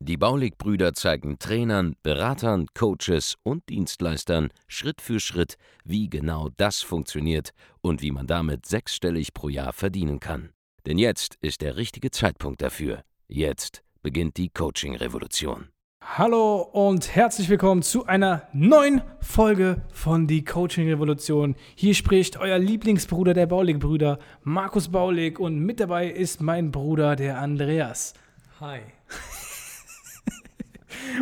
Die Baulig-Brüder zeigen Trainern, Beratern, Coaches und Dienstleistern Schritt für Schritt, wie genau das funktioniert und wie man damit sechsstellig pro Jahr verdienen kann. Denn jetzt ist der richtige Zeitpunkt dafür. Jetzt beginnt die Coaching-Revolution. Hallo und herzlich willkommen zu einer neuen Folge von Die Coaching Revolution. Hier spricht euer Lieblingsbruder der Baulig-Brüder, Markus Baulig, und mit dabei ist mein Bruder, der Andreas. Hi.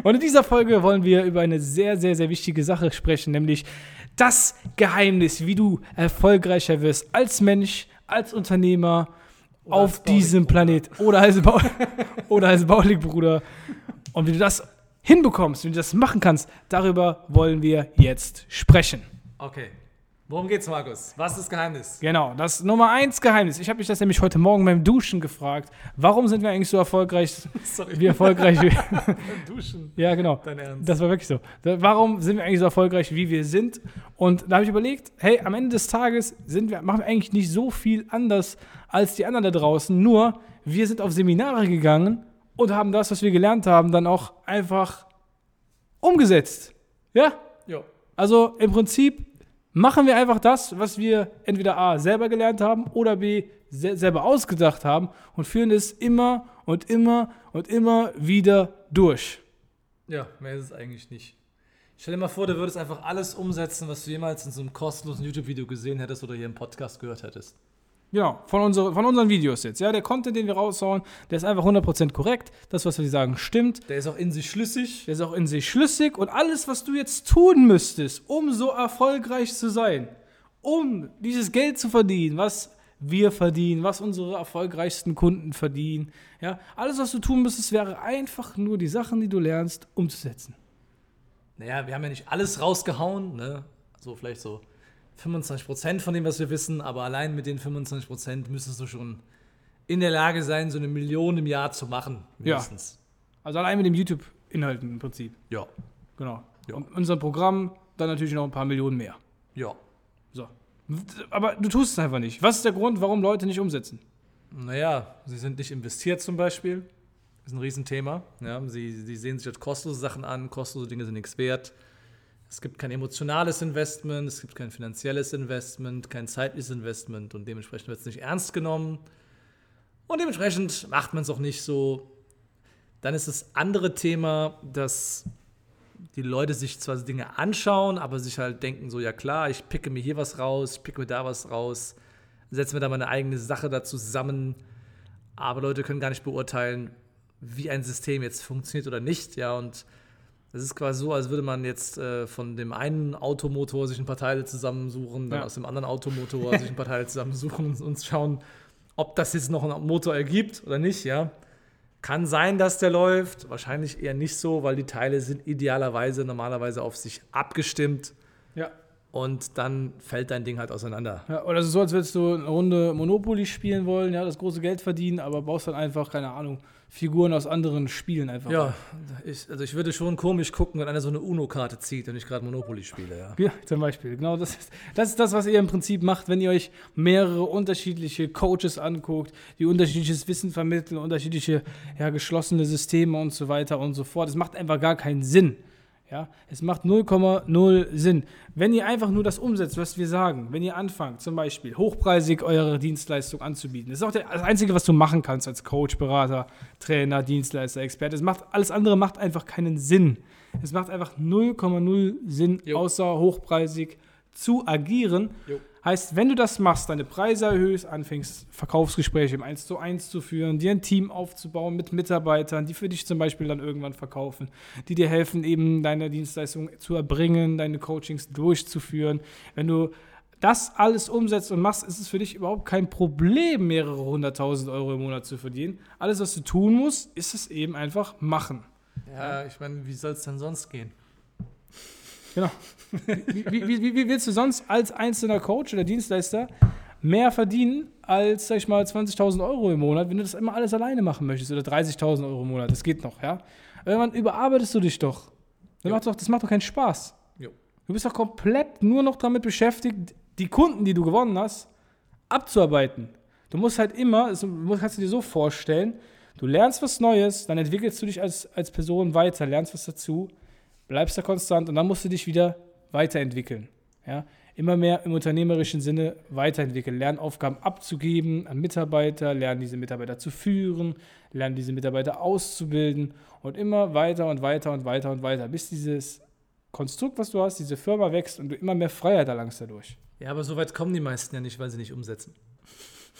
Und in dieser Folge wollen wir über eine sehr, sehr, sehr wichtige Sache sprechen, nämlich das Geheimnis, wie du erfolgreicher wirst als Mensch, als Unternehmer Oder auf als diesem Planet oder als, Bau oder als Baulig-Bruder. Und wie du das hinbekommst, wie du das machen kannst, darüber wollen wir jetzt sprechen. Okay. Worum geht's, Markus? Was ist das Geheimnis? Genau, das Nummer eins Geheimnis. Ich habe mich das nämlich heute Morgen beim Duschen gefragt. Warum sind wir eigentlich so erfolgreich, Sorry. wie erfolgreich wir, Duschen. Ja, genau. Dein Ernst? Das war wirklich so. Warum sind wir eigentlich so erfolgreich, wie wir sind? Und da habe ich überlegt, hey, am Ende des Tages sind wir, machen wir eigentlich nicht so viel anders als die anderen da draußen. Nur, wir sind auf Seminare gegangen und haben das, was wir gelernt haben, dann auch einfach umgesetzt. Ja? Ja. Also im Prinzip machen wir einfach das, was wir entweder A selber gelernt haben oder B se selber ausgedacht haben und führen es immer und immer und immer wieder durch. Ja, mehr ist es eigentlich nicht. Stell dir mal vor, du würdest einfach alles umsetzen, was du jemals in so einem kostenlosen YouTube-Video gesehen hättest oder hier im Podcast gehört hättest. Genau, von, unsere, von unseren Videos jetzt. Ja, der Content, den wir raushauen, der ist einfach 100% korrekt. Das, was wir sagen, stimmt. Der ist auch in sich schlüssig. Der ist auch in sich schlüssig. Und alles, was du jetzt tun müsstest, um so erfolgreich zu sein, um dieses Geld zu verdienen, was wir verdienen, was unsere erfolgreichsten Kunden verdienen, ja, alles, was du tun müsstest, wäre einfach nur die Sachen, die du lernst, umzusetzen. Naja, wir haben ja nicht alles rausgehauen, ne? So vielleicht so 25% von dem, was wir wissen, aber allein mit den 25% müsstest du schon in der Lage sein, so eine Million im Jahr zu machen, Ja. mindestens. Also allein mit dem YouTube-Inhalten im Prinzip. Ja. Genau. Ja. Und unser Programm dann natürlich noch ein paar Millionen mehr. Ja. So. Aber du tust es einfach nicht. Was ist der Grund, warum Leute nicht umsetzen? Naja, sie sind nicht investiert zum Beispiel. Das ist ein Riesenthema. Ja, sie, sie sehen sich als kostenlose Sachen an, kostenlose Dinge sind nichts wert. Es gibt kein emotionales Investment, es gibt kein finanzielles Investment, kein zeitliches Investment und dementsprechend wird es nicht ernst genommen. Und dementsprechend macht man es auch nicht so. Dann ist das andere Thema, dass die Leute sich zwar Dinge anschauen, aber sich halt denken, so ja klar, ich picke mir hier was raus, ich picke mir da was raus, setze mir da meine eigene Sache da zusammen. Aber Leute können gar nicht beurteilen, wie ein System jetzt funktioniert oder nicht. Ja, und es ist quasi so, als würde man jetzt äh, von dem einen Automotor sich ein paar Teile zusammensuchen, dann Ja. aus dem anderen Automotor sich ein paar Teile zusammensuchen und uns schauen, ob das jetzt noch einen Motor ergibt oder nicht, ja. Kann sein, dass der läuft, wahrscheinlich eher nicht so, weil die Teile sind idealerweise normalerweise auf sich abgestimmt Ja. und dann fällt dein Ding halt auseinander. ja oder es ist so, als würdest du eine Runde Monopoly spielen wollen, ja, das große Geld verdienen, aber baust dann einfach, keine Ahnung, Figuren aus anderen Spielen einfach. Ja, ich, also ich würde schon komisch gucken, wenn einer so eine UNO-Karte zieht, wenn ich gerade Monopoly spiele, ja. Ja, zum Beispiel. Genau, das ist, das ist das, was ihr im Prinzip macht, wenn ihr euch mehrere unterschiedliche Coaches anguckt, die unterschiedliches Wissen vermitteln, unterschiedliche ja, geschlossene Systeme und so weiter und so fort. Es macht einfach gar keinen Sinn. Ja, es macht 0,0 Sinn. Wenn ihr einfach nur das umsetzt, was wir sagen, wenn ihr anfangt, zum Beispiel hochpreisig eure Dienstleistung anzubieten, das ist auch das Einzige, was du machen kannst als Coach, Berater, Trainer, Dienstleister, Experte. Es macht, alles andere macht einfach keinen Sinn. Es macht einfach 0,0 Sinn, Jo. außer hochpreisig zu agieren. Jo. Heißt, wenn du das machst, deine Preise erhöhst, anfängst, Verkaufsgespräche im 1 zu 1 zu führen, dir ein Team aufzubauen mit Mitarbeitern, die für dich zum Beispiel dann irgendwann verkaufen, die dir helfen, eben deine Dienstleistung zu erbringen, deine Coachings durchzuführen. Wenn du das alles umsetzt und machst, ist es für dich überhaupt kein Problem, mehrere hunderttausend Euro im Monat zu verdienen. Alles, was du tun musst, ist es eben einfach machen. Ja, ich meine, wie soll es denn sonst gehen? Genau. Wie, wie, wie, wie willst du sonst als einzelner Coach oder Dienstleister mehr verdienen als, sag ich mal, 20.000 Euro im Monat, wenn du das immer alles alleine machen möchtest oder 30.000 Euro im Monat? Das geht noch, ja? Irgendwann überarbeitest du dich doch. Das, macht doch. das macht doch keinen Spaß. Jo. Du bist doch komplett nur noch damit beschäftigt, die Kunden, die du gewonnen hast, abzuarbeiten. Du musst halt immer, das musst- kannst du dir so vorstellen, du lernst was Neues, dann entwickelst du dich als, als Person weiter, lernst was dazu, bleibst da konstant und dann musst du dich wieder weiterentwickeln. Ja? Immer mehr im unternehmerischen Sinne weiterentwickeln, lernen Aufgaben abzugeben an Mitarbeiter, lernen diese Mitarbeiter zu führen, lernen diese Mitarbeiter auszubilden und immer weiter und weiter und weiter und weiter, bis dieses Konstrukt, was du hast, diese Firma wächst und du immer mehr Freiheit erlangst dadurch. Ja, aber so weit kommen die meisten ja nicht, weil sie nicht umsetzen.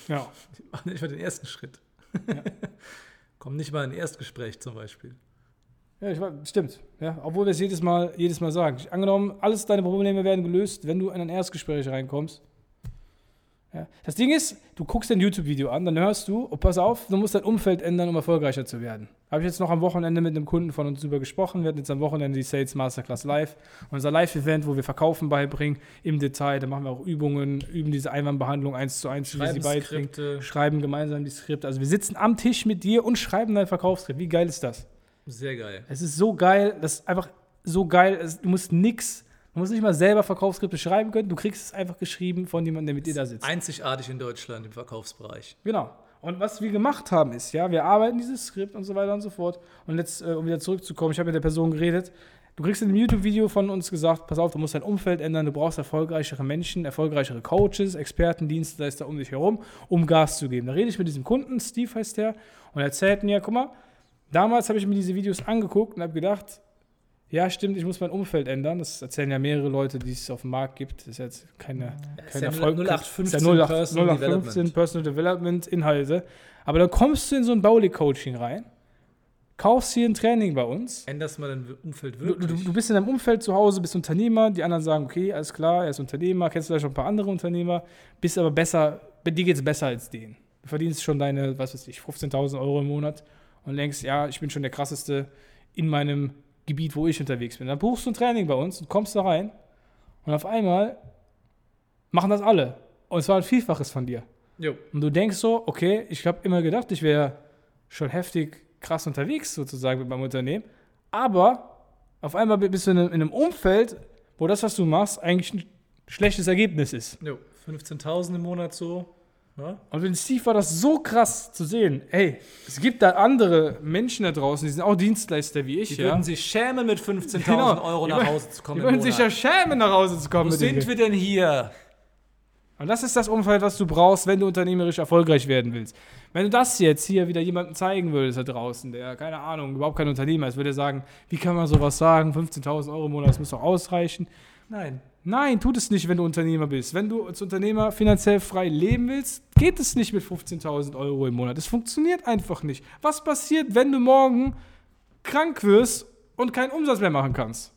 Ja. Die machen nicht mal den ersten Schritt. kommen nicht mal in ein Erstgespräch zum Beispiel. Ja, ich stimmt. Ja, obwohl wir es jedes Mal, jedes Mal sagen. Angenommen, alles deine Probleme werden gelöst, wenn du in ein Erstgespräch reinkommst. Ja. Das Ding ist, du guckst ein YouTube-Video an, dann hörst du, oh, pass auf, du musst dein Umfeld ändern, um erfolgreicher zu werden. Habe ich jetzt noch am Wochenende mit einem Kunden von uns drüber gesprochen. Wir hatten jetzt am Wochenende die Sales Masterclass Live. Unser Live-Event, wo wir Verkaufen beibringen im Detail. Da machen wir auch Übungen, üben diese Einwandbehandlung eins zu eins, wie wir sie beibringen Skripte. schreiben gemeinsam die Skripte. Also wir sitzen am Tisch mit dir und schreiben dein Verkaufsskript. Wie geil ist das? Sehr geil. Es ist so geil, das ist einfach so geil. Du musst nix, du musst nicht mal selber Verkaufsskripte schreiben können. Du kriegst es einfach geschrieben von jemandem, der mit dir da sitzt. Einzigartig in Deutschland im Verkaufsbereich. Genau. Und was wir gemacht haben ist, ja, wir arbeiten dieses Skript und so weiter und so fort. Und jetzt, äh, um wieder zurückzukommen, ich habe mit der Person geredet. Du kriegst in dem YouTube-Video von uns gesagt, pass auf, du musst dein Umfeld ändern, du brauchst erfolgreichere Menschen, erfolgreichere Coaches, Experten, Dienstleister um dich herum, um Gas zu geben. Da rede ich mit diesem Kunden, Steve heißt der, und er erzählt mir, guck mal, damals habe ich mir diese Videos angeguckt und habe gedacht, ja, stimmt, ich muss mein Umfeld ändern. Das erzählen ja mehrere Leute, die es auf dem Markt gibt. Das ist jetzt keine, ist kein ja Erfolg. 0815 ist ja 08, Personal 0815 Development. Personal Development Inhalte. Aber dann kommst du in so ein Baulig-Coaching rein, kaufst hier ein Training bei uns. Änderst mal dein Umfeld Du, wirklich. du, du bist in deinem Umfeld zu Hause, bist Unternehmer, die anderen sagen, okay, alles klar, er ist Unternehmer, kennst vielleicht schon ein paar andere Unternehmer, bist aber besser, bei dir geht es besser als denen. Du verdienst schon deine, was weiß ich, 15.000 Euro im Monat und denkst, ja, ich bin schon der krasseste in meinem Gebiet, wo ich unterwegs bin. Dann buchst du ein Training bei uns und kommst da rein und auf einmal machen das alle. Und zwar ein Vielfaches von dir. jo. Und du denkst so, okay, ich habe immer gedacht, ich wäre schon heftig krass unterwegs sozusagen mit meinem Unternehmen. Aber auf einmal bist du in einem, in einem Umfeld, wo das, was du machst, eigentlich ein schlechtes Ergebnis ist. jo. 15.000 im Monat so. Ja? Und für den Steve war das so krass zu sehen. Ey, es gibt da andere Menschen da draußen, die sind auch Dienstleister wie ich. Die ja. würden sich schämen, mit 15.000 Genau. Euro nach Hause zu kommen. Die würden sich ja schämen, nach Hause zu kommen. Wo sind wir denn hier? Und das ist das Umfeld, was du brauchst, wenn du unternehmerisch erfolgreich werden willst. Wenn du das jetzt hier wieder jemandem zeigen würdest da draußen, der, keine Ahnung, überhaupt kein Unternehmer ist, würde er sagen, wie kann man sowas sagen, 15.000 Euro im Monat, das muss doch ausreichen. Nein. Nein, tut es nicht, wenn du Unternehmer bist. Wenn du als Unternehmer finanziell frei leben willst, geht es nicht mit 15.000 Euro im Monat. Es funktioniert einfach nicht. Was passiert, wenn du morgen krank wirst und keinen Umsatz mehr machen kannst?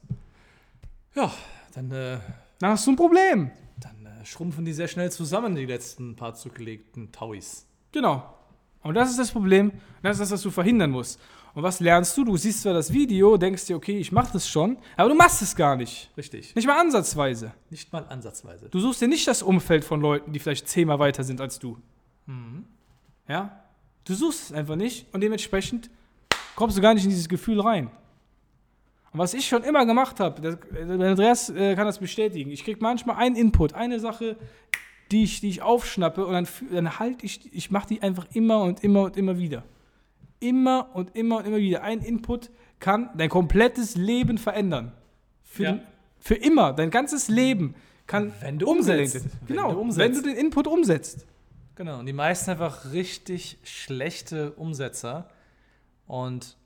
Ja, dann, äh, Dann hast du ein Problem. dann äh, schrumpfen die sehr schnell zusammen, die letzten paar zurückgelegten Tauis. Genau. Und das ist das Problem. Das ist das, was du verhindern musst. Und was lernst du? Du siehst zwar das Video, denkst dir, okay, ich mache das schon, aber du machst es gar nicht. Richtig. Nicht mal ansatzweise. Nicht mal ansatzweise. Du suchst dir nicht das Umfeld von Leuten, die vielleicht zehnmal weiter sind als du. Ja? Du suchst es einfach nicht und dementsprechend kommst du gar nicht in dieses Gefühl rein. Und was ich schon immer gemacht habe, der Andreas äh, kann das bestätigen, ich kriege manchmal einen Input, eine Sache, die ich, die ich aufschnappe und dann, dann halte ich, ich mache die einfach immer und immer und immer wieder. Immer und immer und immer wieder. Ein Input kann dein komplettes Leben verändern. Für, Ja. den, für immer. Dein ganzes Leben kann Wenn du umgelenkt umsetzt. werden. Wenn Genau, du umsetzt. wenn du den Input umsetzt. Genau, und die meisten einfach richtig schlechte Umsetzer. Und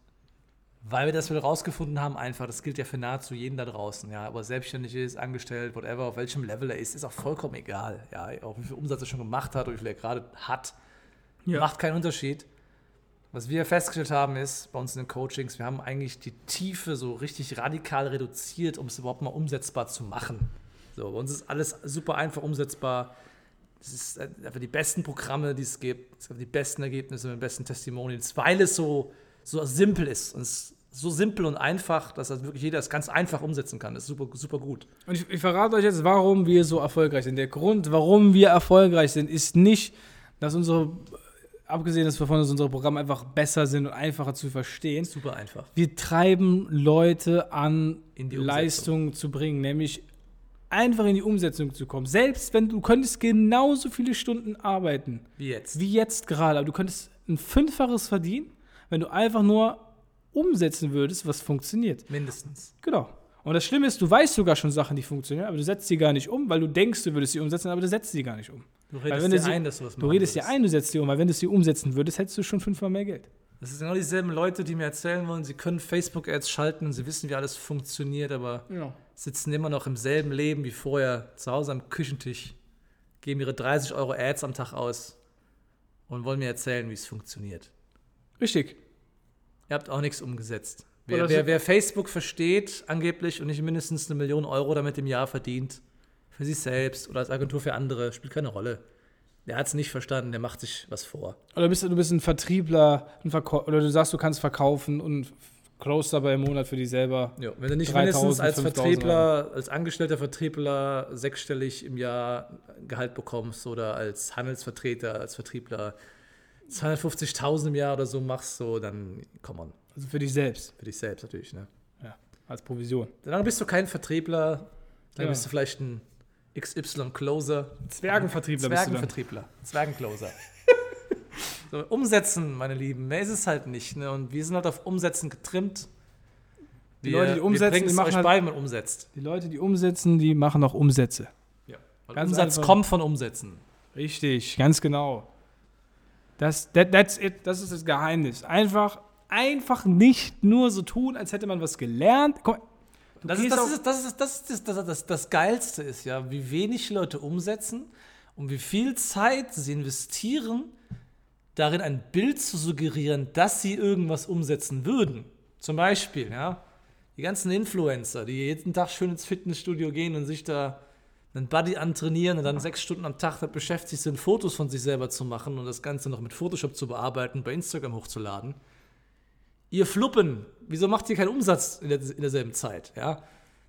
weil wir das wieder rausgefunden haben, einfach, das gilt ja für nahezu jeden da draußen, ja, ob er selbstständig ist, angestellt, whatever, auf welchem Level er ist, ist auch vollkommen egal, ja, auch wie viel Umsatz er schon gemacht hat oder wie viel er gerade hat, Ja. macht keinen Unterschied. Was wir festgestellt haben, ist bei uns in den Coachings, wir haben eigentlich die Tiefe so richtig radikal reduziert, um es überhaupt mal umsetzbar zu machen. So, bei uns ist alles super einfach umsetzbar. Es ist äh, einfach die besten Programme, die es gibt. Es gibt die besten Ergebnisse den besten Testimonials, weil es so, so simpel ist und es so simpel und einfach, dass das wirklich jeder es ganz einfach umsetzen kann. Das ist super, super gut. Und ich, ich verrate euch jetzt, warum wir so erfolgreich sind. Der Grund, warum wir erfolgreich sind, ist nicht, dass unsere, abgesehen davon, dass unsere Programme einfach besser sind und einfacher zu verstehen. Super einfach. Wir treiben Leute an, In die Umsetzung. Leistung zu bringen, nämlich einfach in die Umsetzung zu kommen. Selbst wenn du könntest genauso viele Stunden arbeiten, Wie jetzt. wie jetzt gerade, aber du könntest ein Fünffaches verdienen, wenn du einfach nur umsetzen würdest, was funktioniert. Mindestens. Genau. Und das Schlimme ist, du weißt sogar schon Sachen, die funktionieren, aber du setzt sie gar nicht um, weil du denkst, du würdest sie umsetzen, aber du setzt sie gar nicht um. Du redest dir du sie- ein, dass du was Du machen redest dir ein, du setzt sie um, weil wenn du sie umsetzen würdest, hättest du schon fünfmal mehr Geld. Das sind genau dieselben Leute, die mir erzählen wollen, sie können Facebook-Ads schalten und sie wissen, wie alles funktioniert, aber Genau. sitzen immer noch im selben Leben wie vorher, zu Hause am Küchentisch, geben ihre 30 Euro Ads am Tag aus und wollen mir erzählen, wie es funktioniert. Richtig. Ihr habt auch nichts umgesetzt. Wer, wer, wer Facebook versteht, angeblich, und nicht mindestens eine Million Euro damit im Jahr verdient, für sich selbst oder als Agentur für andere, spielt keine Rolle. Der hat es nicht verstanden, der macht sich was vor. Oder bist du, bist ein Vertriebler, ein oder du sagst, du kannst verkaufen und close dabei im Monat für dich selber. Ja, wenn du nicht 3000, mindestens als 5000 Vertriebler, als angestellter Vertriebler sechsstellig im Jahr Gehalt bekommst oder als Handelsvertreter, als Vertriebler 250.000 im Jahr oder so machst, so, dann komm on, Also für dich selbst. für dich selbst natürlich. Ne? Ja. Als Provision. Dann bist du kein Vertriebler, dann Ja. bist du vielleicht ein XY-Closer. Zwergenvertriebler bist du dann. Zwergenvertriebler, Zwergencloser. so, umsetzen, meine Lieben, mehr ist es halt nicht. Ne? Und wir sind halt auf Umsetzen getrimmt. Die Leute, die umsetzen, wir die machen euch halt- bei, wenn man umsetzt. Die Leute, die umsetzen, die machen auch Umsätze. Weil Ganz Umsatz einfach. kommt von Umsetzen. Richtig, ganz genau. Das, that, that's it, das ist das Geheimnis. Einfach, einfach nicht nur so tun, als hätte man was gelernt. Du Das ist das, ist, das, ist, das, ist, das, das, das Geilste ist ja, wie wenig Leute umsetzen und wie viel Zeit sie investieren, darin ein Bild zu suggerieren, dass sie irgendwas umsetzen würden. Zum Beispiel, ja, die ganzen Influencer, die jeden Tag schön ins Fitnessstudio gehen und sich da einen Buddy antrainieren und dann sechs Stunden am Tag damit beschäftigt sind, Fotos von sich selber zu machen und das Ganze noch mit Photoshop zu bearbeiten, bei Instagram hochzuladen. Ihr Fluppen, wieso macht ihr keinen Umsatz in, der, in derselben Zeit? Ja?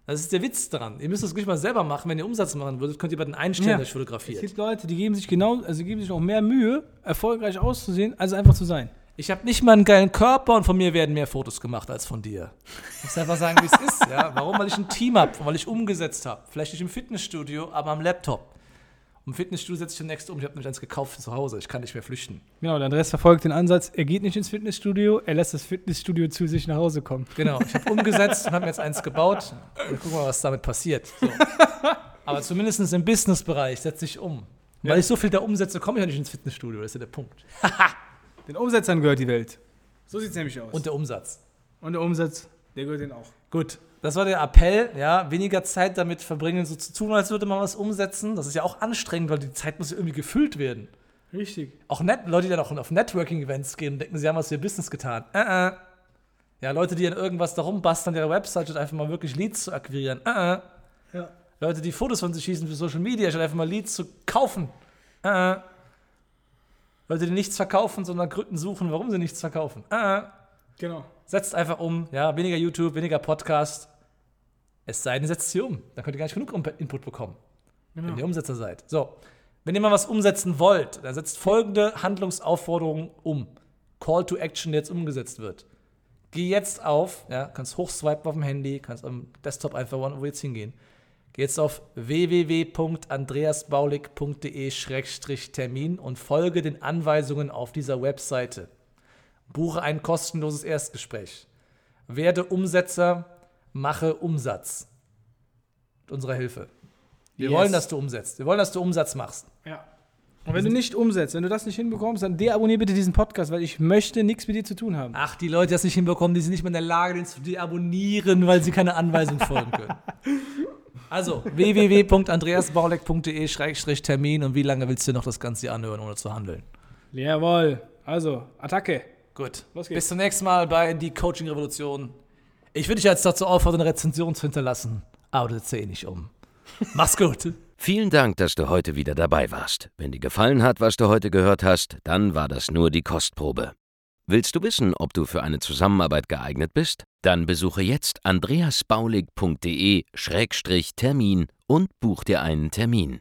Das ist der Witz daran. Ihr müsst es nicht mal selber machen. Wenn ihr Umsatz machen würdet, könnt ihr bei den einstellen, Ja. der euch Es gibt Leute, die geben sich genau, also geben sich auch mehr Mühe, erfolgreich auszusehen, als einfach zu sein. Ich habe nicht mal einen geilen Körper und von mir werden mehr Fotos gemacht als von dir. Ich muss einfach sagen, wie es ist. Ja? Warum? Weil ich ein Team habe, weil ich umgesetzt habe. Vielleicht nicht im Fitnessstudio, aber am Laptop. Im Fitnessstudio setze ich demnächst um. Ich habe nämlich eins gekauft zu Hause. Ich kann nicht mehr flüchten. Genau, der Andreas verfolgt den Ansatz, er geht nicht ins Fitnessstudio, er lässt das Fitnessstudio zu sich nach Hause kommen. Genau, ich habe umgesetzt und habe mir jetzt eins gebaut. Und gucken wir mal, was damit passiert. So. Aber zumindest im Businessbereich setze ich um. Weil Ja. ich so viel da umsetze, komme ich ja nicht ins Fitnessstudio. Das ist ja der Punkt. Den Umsetzern gehört die Welt. So sieht es nämlich aus. Und der Umsatz. Und der Umsatz, der gehört denen auch. Gut, das war der Appell, ja, weniger Zeit damit verbringen, so zu tun, als würde man was umsetzen. Das ist ja auch anstrengend, weil die Zeit muss ja irgendwie gefüllt werden. Richtig. Auch net Leute, die dann auch auf Networking-Events gehen und denken, sie haben was für ihr Business getan. Äh, äh. Ja, Leute, die an irgendwas darum basteln, ihre Website statt einfach mal wirklich Leads zu akquirieren. Äh, äh. Ja. Leute, die Fotos von sich schießen für Social Media, statt einfach mal Leads zu kaufen. Äh, äh. Leute, die nichts verkaufen, sondern Gründen suchen, warum sie nichts verkaufen. Genau. Setzt einfach um, ja, weniger YouTube, weniger Podcast. Es sei denn, setzt sie um. Dann könnt ihr gar nicht genug Input bekommen, genau. wenn ihr Umsetzer seid. So, wenn ihr mal was umsetzen wollt, dann setzt folgende Handlungsaufforderung um. Call to Action, der jetzt umgesetzt wird. Geh jetzt auf, ja, kannst hochswipen auf dem Handy, kannst am Desktop einfach wo jetzt hingehen. Geh jetzt auf www.andreasbaulig.de-termin und folge den Anweisungen auf dieser Webseite. Buche ein kostenloses Erstgespräch. Werde Umsetzer, mache Umsatz. Mit unserer Hilfe. Wir Yes. wollen, dass du umsetzt. Wir wollen, dass du Umsatz machst. Ja. Und wenn du nicht umsetzt, wenn du das nicht hinbekommst, dann deabonnier bitte diesen Podcast, weil ich möchte nichts mit dir zu tun haben. Ach, die Leute, die das nicht hinbekommen, die sind nicht mehr in der Lage, den zu deabonnieren, weil sie keine Anweisung folgen können. Also, www.andreasbauleck.de-termin und wie lange willst du noch das Ganze anhören, ohne zu handeln? Jawohl. Also, Attacke. Gut. Los geht's. Bis zum nächsten Mal bei Die Coaching Revolution. Ich würde dich jetzt dazu auffordern, eine Rezension zu hinterlassen, aber du setzt eh nicht um. Mach's gut. Vielen Dank, dass du heute wieder dabei warst. Wenn dir gefallen hat, was du heute gehört hast, dann war das nur die Kostprobe. Willst du wissen, ob du für eine Zusammenarbeit geeignet bist? Dann besuche jetzt andreasbaulig.de-termin und buch dir einen Termin.